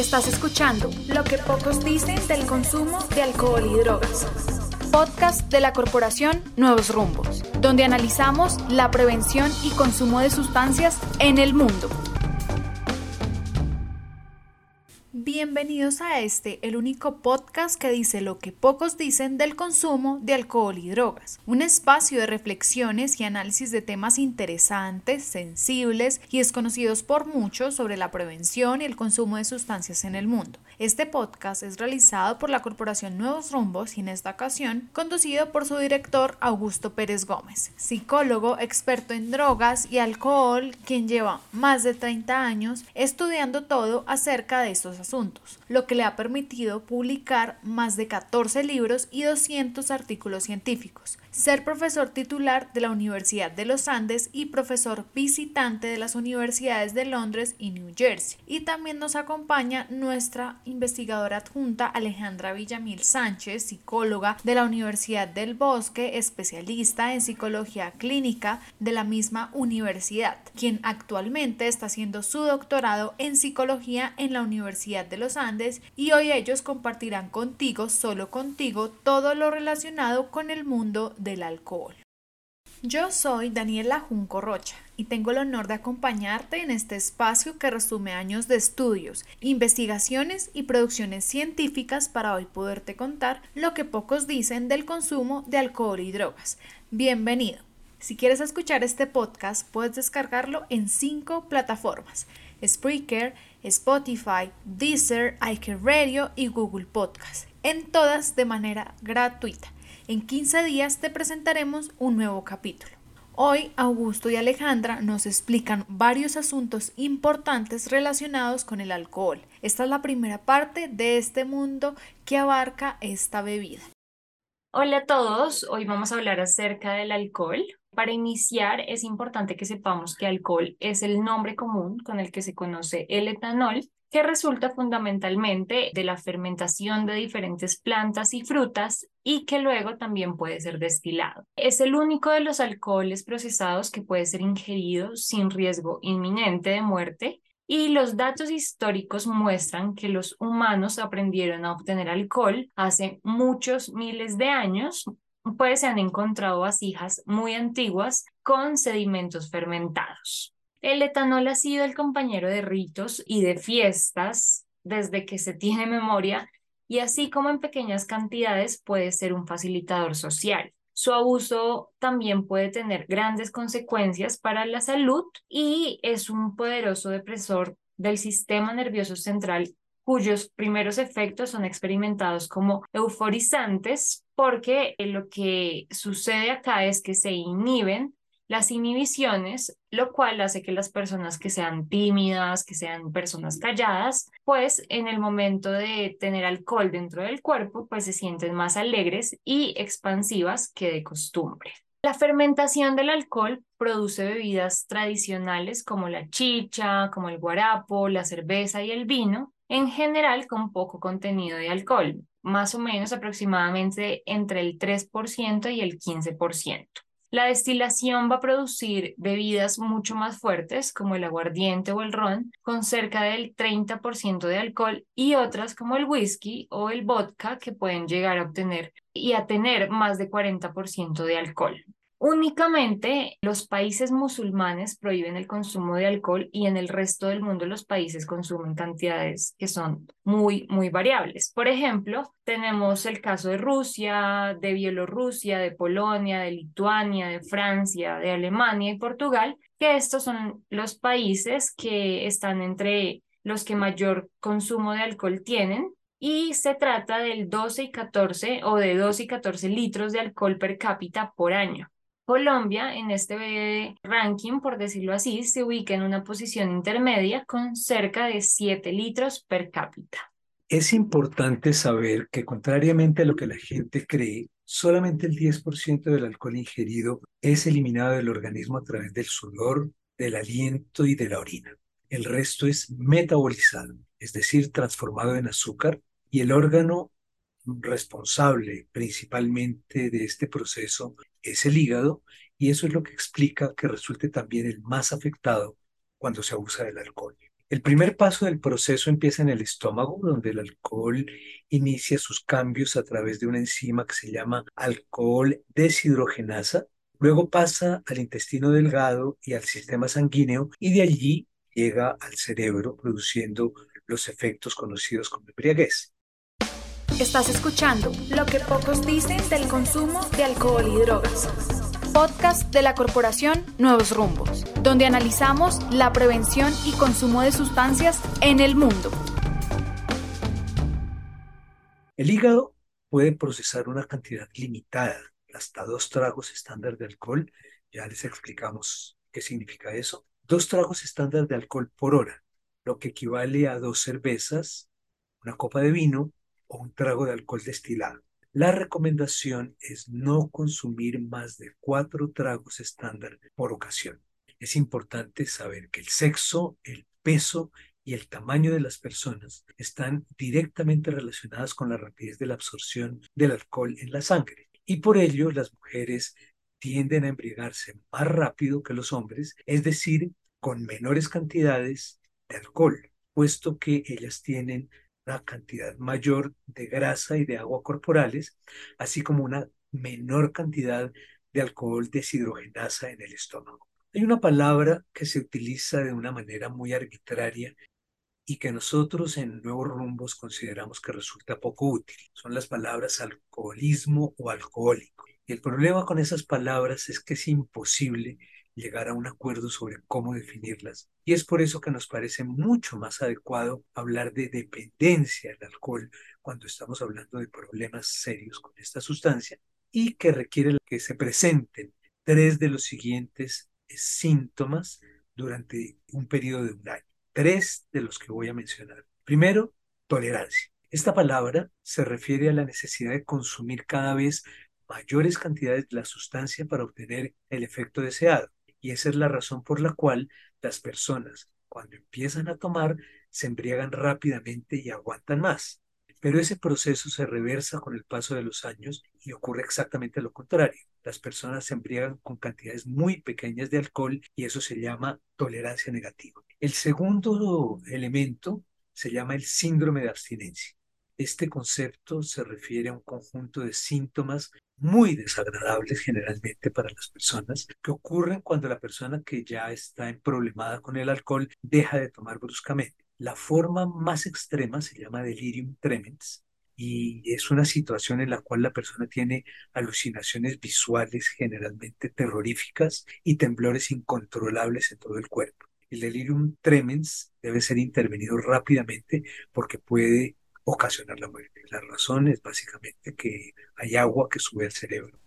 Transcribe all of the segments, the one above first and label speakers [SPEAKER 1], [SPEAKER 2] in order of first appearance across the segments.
[SPEAKER 1] Estás escuchando Lo que pocos dicen del consumo de alcohol y drogas. Podcast de la corporación Nuevos Rumbos, donde analizamos la prevención y consumo de sustancias en el mundo. Bienvenidos a este, el único podcast que dice lo que pocos dicen del consumo de alcohol y drogas. Un espacio de reflexiones y análisis de temas interesantes, sensibles y desconocidos por muchos sobre la prevención y el consumo de sustancias en el mundo. Este podcast es realizado por la Corporación Nuevos Rumbos y en esta ocasión conducido por su director Augusto Pérez Gómez, psicólogo experto en drogas y alcohol, quien lleva más de 30 años estudiando todo acerca de estos asuntos, lo que le ha permitido publicar más de 14 libros y 200 artículos científicos, ser profesor titular de la Universidad de los Andes y profesor visitante de las universidades de Londres y New Jersey. Y también nos acompaña nuestra investigadora adjunta Alejandra Villamil Sánchez, psicóloga de la Universidad del Bosque, especialista en psicología clínica de la misma universidad, quien actualmente está haciendo su doctorado en psicología en la Universidad de los Andes y hoy ellos compartirán contigo, solo contigo, todo lo relacionado con el mundo del alcohol. Yo soy Daniela Junco Rocha y tengo el honor de acompañarte en este espacio que resume años de estudios, investigaciones y producciones científicas para hoy poderte contar lo que pocos dicen del consumo de alcohol y drogas. Bienvenido. Si quieres escuchar este podcast, puedes descargarlo en cinco plataformas: Spreaker, Spotify, Deezer, iHeartRadio y Google Podcast, en todas de manera gratuita. En 15 días te presentaremos un nuevo capítulo. Hoy Augusto y Alejandra nos explican varios asuntos importantes relacionados con el alcohol. Esta es la primera parte de este mundo que abarca esta bebida.
[SPEAKER 2] Hola a todos, hoy vamos a hablar acerca del alcohol. Para iniciar es importante que sepamos que alcohol es el nombre común con el que se conoce el etanol que resulta fundamentalmente de la fermentación de diferentes plantas y frutas y que luego también puede ser destilado. Es el único de los alcoholes procesados que puede ser ingerido sin riesgo inminente de muerte y los datos históricos muestran que los humanos aprendieron a obtener alcohol hace muchos miles de años, pues se han encontrado vasijas muy antiguas con sedimentos fermentados. El etanol ha sido el compañero de ritos y de fiestas desde que se tiene memoria y así como en pequeñas cantidades puede ser un facilitador social. Su abuso también puede tener grandes consecuencias para la salud y es un poderoso depresor del sistema nervioso central cuyos primeros efectos son experimentados como euforizantes porque lo que sucede acá es que se inhiben las inhibiciones, lo cual hace que las personas que sean tímidas, que sean personas calladas, pues en el momento de tener alcohol dentro del cuerpo, pues se sienten más alegres y expansivas que de costumbre. La fermentación del alcohol produce bebidas tradicionales como la chicha, como el guarapo, la cerveza y el vino, en general con poco contenido de alcohol, más o menos aproximadamente entre el 3% y el 15%. La destilación va a producir bebidas mucho más fuertes, como el aguardiente o el ron, con cerca del 30% de alcohol, y otras como el whisky o el vodka, que pueden llegar a obtener y a tener más de 40% de alcohol. Únicamente los países musulmanes prohíben el consumo de alcohol y en el resto del mundo los países consumen cantidades que son muy, muy variables. Por ejemplo, tenemos el caso de Rusia, de Bielorrusia, de Polonia, de Lituania, de Francia, de Alemania y Portugal, que estos son los países que están entre los que mayor consumo de alcohol tienen y se trata del 12 y 14 o de 12 y 14 litros de alcohol per cápita por año. Colombia en este ranking, por decirlo así, se ubica en una posición intermedia con cerca de 7 litros per cápita.
[SPEAKER 3] Es importante saber que contrariamente a lo que la gente cree, solamente el 10% del alcohol ingerido es eliminado del organismo a través del sudor, del aliento y de la orina. El resto es metabolizado, es decir, transformado en azúcar, y el órgano responsable principalmente de este proceso es el hígado, y eso es lo que explica que resulte también el más afectado cuando se abusa del alcohol. El primer paso del proceso empieza en el estómago, donde el alcohol inicia sus cambios a través de una enzima que se llama alcohol deshidrogenasa. Luego pasa al intestino delgado y al sistema sanguíneo y de allí llega al cerebro produciendo los efectos conocidos como embriaguez.
[SPEAKER 1] Estás escuchando Lo que pocos dicen del consumo de alcohol y drogas podcast de la corporación Nuevos Rumbos, donde analizamos la prevención y consumo de sustancias en el mundo.
[SPEAKER 3] El hígado puede procesar una cantidad limitada, hasta dos tragos estándar de alcohol. Ya les explicamos qué significa eso. Dos tragos estándar de alcohol por hora, lo que equivale a dos cervezas, una copa de vino o un trago de alcohol destilado. La recomendación es no consumir más de cuatro tragos estándar por ocasión. Es importante saber que el sexo, el peso y el tamaño de las personas están directamente relacionadas con la rapidez de la absorción del alcohol en la sangre. Y por ello las mujeres tienden a embriagarse más rápido que los hombres, es decir, con menores cantidades de alcohol, puesto que ellas tienen una cantidad mayor de grasa y de agua corporales, así como una menor cantidad de alcohol deshidrogenasa en el estómago. Hay una palabra que se utiliza de una manera muy arbitraria y que nosotros en Nuevos Rumbos consideramos que resulta poco útil. Son las palabras alcoholismo o alcohólico. Y el problema con esas palabras es que es imposible llegar a un acuerdo sobre cómo definirlas. Y es por eso que nos parece mucho más adecuado hablar de dependencia del alcohol cuando estamos hablando de problemas serios con esta sustancia y que requiere que se presenten tres de los siguientes síntomas durante un periodo de un año. Tres de los que voy a mencionar. Primero, tolerancia. Esta palabra se refiere a la necesidad de consumir cada vez mayores cantidades de la sustancia para obtener el efecto deseado. Y esa es la razón por la cual las personas, cuando empiezan a tomar, se embriagan rápidamente y aguantan más. Pero ese proceso se reversa con el paso de los años y ocurre exactamente lo contrario. Las personas se embriagan con cantidades muy pequeñas de alcohol y eso se llama tolerancia negativa. El segundo elemento se llama el síndrome de abstinencia. Este concepto se refiere a un conjunto de síntomas muy desagradables generalmente para las personas que ocurren cuando la persona que ya está problemada con el alcohol deja de tomar bruscamente. La forma más extrema se llama delirium tremens y es una situación en la cual la persona tiene alucinaciones visuales generalmente terroríficas y temblores incontrolables en todo el cuerpo. El delirium tremens debe ser intervenido rápidamente porque puede ocasionar la muerte. La razón es básicamente que hay agua que sube al cerebro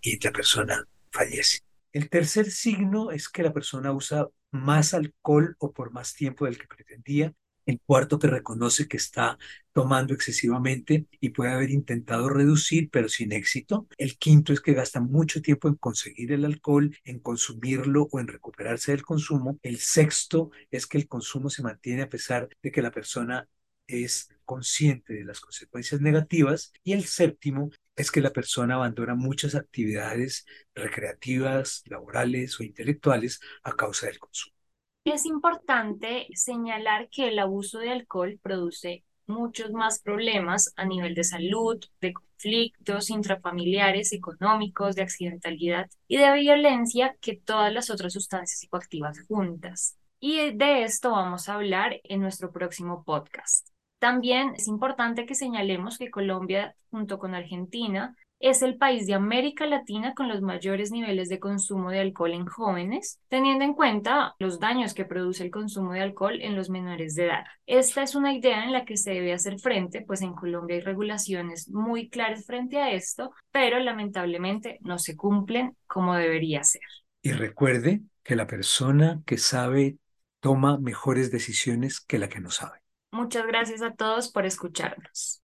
[SPEAKER 3] y la persona fallece. El tercer signo es que la persona usa más alcohol o por más tiempo del que pretendía. El cuarto que reconoce que está tomando excesivamente y puede haber intentado reducir, pero sin éxito. El quinto es que gasta mucho tiempo en conseguir el alcohol, en consumirlo o en recuperarse del consumo. El sexto es que el consumo se mantiene a pesar de que la persona es consciente de las consecuencias negativas y el séptimo es que la persona abandona muchas actividades recreativas, laborales o intelectuales a causa del consumo.
[SPEAKER 2] Es importante señalar que el abuso de alcohol produce muchos más problemas a nivel de salud, de conflictos intrafamiliares, económicos, de accidentalidad y de violencia que todas las otras sustancias psicoactivas juntas. Y de esto vamos a hablar en nuestro próximo podcast. También es importante que señalemos que Colombia, junto con Argentina, es el país de América Latina con los mayores niveles de consumo de alcohol en jóvenes, teniendo en cuenta los daños que produce el consumo de alcohol en los menores de edad. Esta es una idea en la que se debe hacer frente, pues en Colombia hay regulaciones muy claras frente a esto, pero lamentablemente no se cumplen como debería ser.
[SPEAKER 3] Y recuerde que la persona que sabe toma mejores decisiones que la que no sabe.
[SPEAKER 2] Muchas gracias a todos por escucharnos.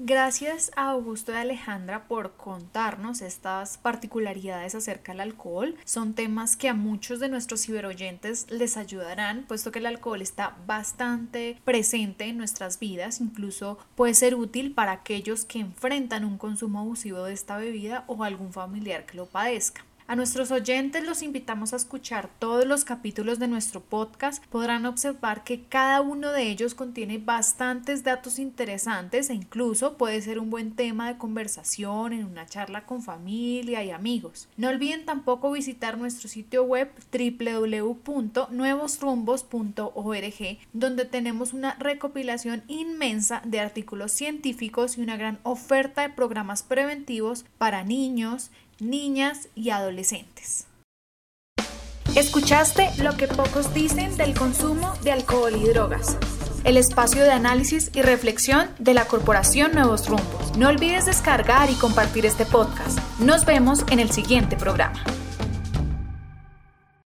[SPEAKER 1] Gracias a Augusto y Alejandra por contarnos estas particularidades acerca del alcohol. Son temas que a muchos de nuestros ciberoyentes les ayudarán, puesto que el alcohol está bastante presente en nuestras vidas, incluso puede ser útil para aquellos que enfrentan un consumo abusivo de esta bebida o algún familiar que lo padezca. A nuestros oyentes los invitamos a escuchar todos los capítulos de nuestro podcast. Podrán observar que cada uno de ellos contiene bastantes datos interesantes e incluso puede ser un buen tema de conversación en una charla con familia y amigos. No olviden tampoco visitar nuestro sitio web www.nuevosrumbos.org donde tenemos una recopilación inmensa de artículos científicos y una gran oferta de programas preventivos para niños, niñas y adolescentes. Escuchaste lo que pocos dicen del consumo de alcohol y drogas. El espacio de análisis y reflexión de la Corporación Nuevos Rumbos. No olvides descargar y compartir este podcast. Nos vemos en el siguiente programa.